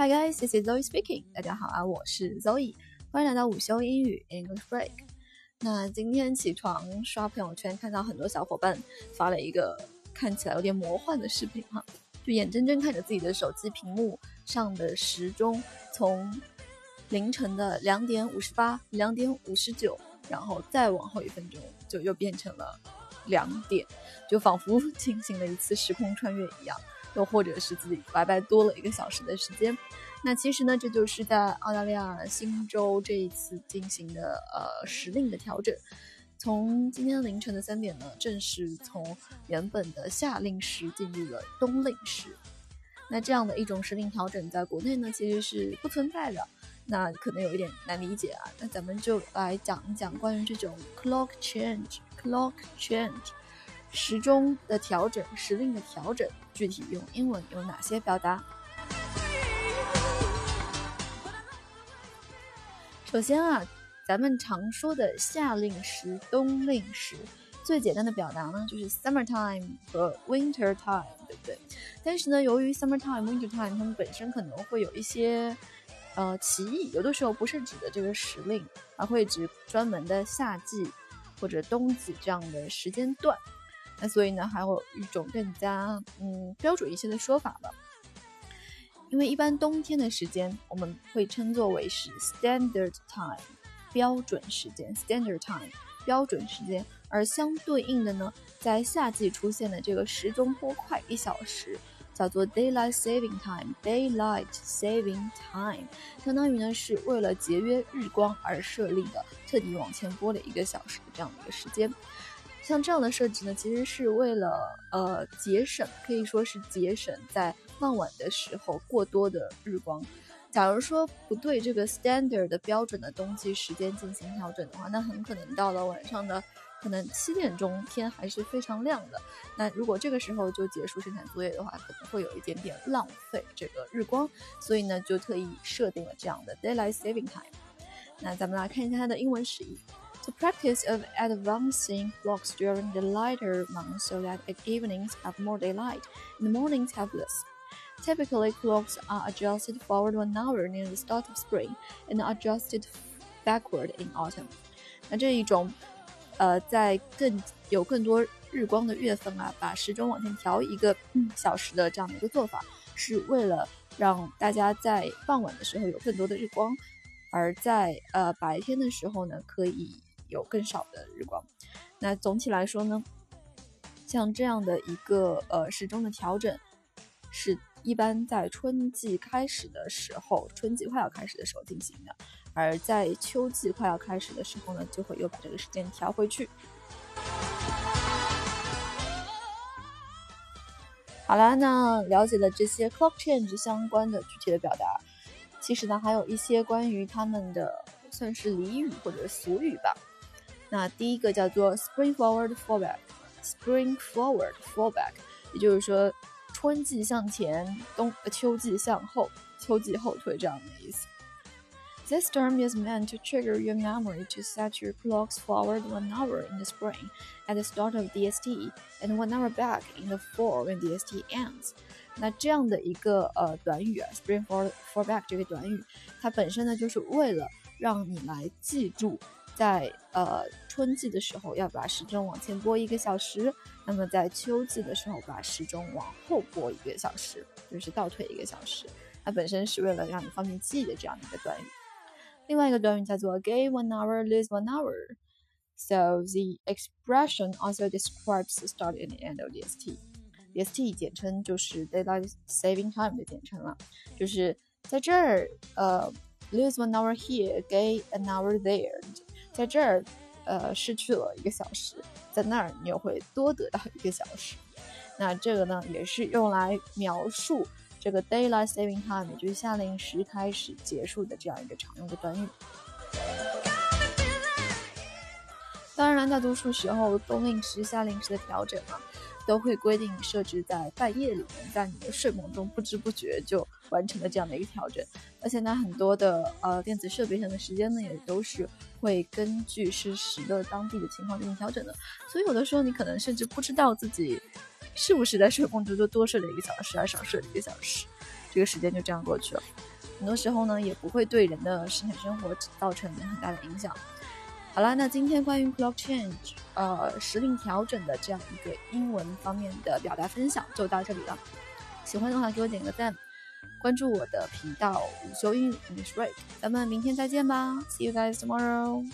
Hi guys, this is Zoe speaking. 大家好啊，我是 Zoe，欢迎来到午休英语 English Break。那今天起床刷朋友圈，看到很多小伙伴发了一个看起来有点魔幻的视频哈，就眼睁睁看着自己的手机屏幕上的时钟从凌晨的两点五十八、两点五十九，然后再往后一分钟，就又变成了两点，就仿佛进行了一次时空穿越一样。又或者是自己白白多了一个小时的时间，那其实呢，这就是在澳大利亚新州这一次进行的呃时令的调整，从今天凌晨的三点呢，正式从原本的夏令时进入了冬令时。那这样的一种时令调整，在国内呢其实是不存在的，那可能有一点难理解啊。那咱们就来讲一讲关于这种 clock change，clock change。时钟的调整，时令的调整，具体用英文有哪些表达？首先啊，咱们常说的夏令时、冬令时，最简单的表达呢，就是 summer time 和 winter time，对不对？但是呢，由于 summer time、winter time 它们本身可能会有一些呃歧义，有的时候不是指的这个时令，而会指专门的夏季或者冬季这样的时间段。那所以呢，还有一种更加嗯标准一些的说法吧。因为一般冬天的时间我们会称作为是 standard time，标准时间 standard time，标准时间。而相对应的呢，在夏季出现的这个时钟拨快一小时，叫做 daylight saving time，daylight saving time，相当于呢是为了节约日光而设立的，特地往前拨了一个小时的这样的一个时间。像这样的设置呢，其实是为了呃节省，可以说是节省在傍晚的时候过多的日光。假如说不对这个 standard 的标准的冬季时间进行调整的话，那很可能到了晚上的可能七点钟天还是非常亮的。那如果这个时候就结束生产作业的话，可能会有一点点浪费这个日光，所以呢就特意设定了这样的 daylight saving time。那咱们来看一下它的英文释义。The practice of advancing clocks during the lighter months so that evenings have more daylight and the mornings have less. Typically, clocks are adjusted forward one hour near the start of spring and adjusted backward in autumn. 那这一种，呃，在更有更多日光的月份啊，把时钟往前调一个小时的这样的一个做法，是为了让大家在傍晚的时候有更多的日光，而在呃白天的时候呢，可以 有更少的日光，那总体来说呢，像这样的一个呃时钟的调整，是一般在春季开始的时候，春季快要开始的时候进行的，而在秋季快要开始的时候呢，就会又把这个时间调回去。好啦，那了解了这些 clock change 相关的具体的表达，其实呢，还有一些关于他们的算是俚语或者俗语吧。那第一个叫做 spring forward fallback，spring forward fallback，也就是说春季向前，冬秋季向后，秋季后退这样的意思。This term is meant to trigger your memory to set your clocks forward one hour in the spring at the start of DST and one hour back in the fall when DST ends。那这样的一个呃短语啊，spring forward fallback 这个短语，它本身呢就是为了让你来记住。 在呃春季的时候要把时钟往前拨一个小时，那么在秋季的时候把时钟往后拨一个小时，就是倒退一个小时。它本身是为了让你方便记忆的这样一个短语。另外一个短语叫做 gain one hour, lose one hour。So the expression also describes the start and the end of DST. DST 简称就是 daylight saving time 的简称了，就是在这儿呃 lose one hour here, gain an hour there。在这儿，呃，失去了一个小时，在那儿你又会多得到一个小时。那这个呢，也是用来描述这个 daylight saving time，也就是夏令时开始结束的这样一个常用的短语。当然，大多数时候冬令时、夏令时的调整啊。都会规定设置在半夜里面，在你的睡梦中不知不觉就完成了这样的一个调整。而且呢，很多的呃电子设备上的时间呢，也都是会根据事实的当地的情况进行调整的。所以有的时候你可能甚至不知道自己是不是在睡梦中就多睡了一个小时，还少睡了一个小时，这个时间就这样过去了。很多时候呢也不会对人的生产生活造成很大的影响。好了，那今天关于 clock change，呃，时令调整的这样一个英文方面的表达分享就到这里了。喜欢的话给我点个赞，关注我的频道午休英语 English Break，咱们明天再见吧，See you guys tomorrow。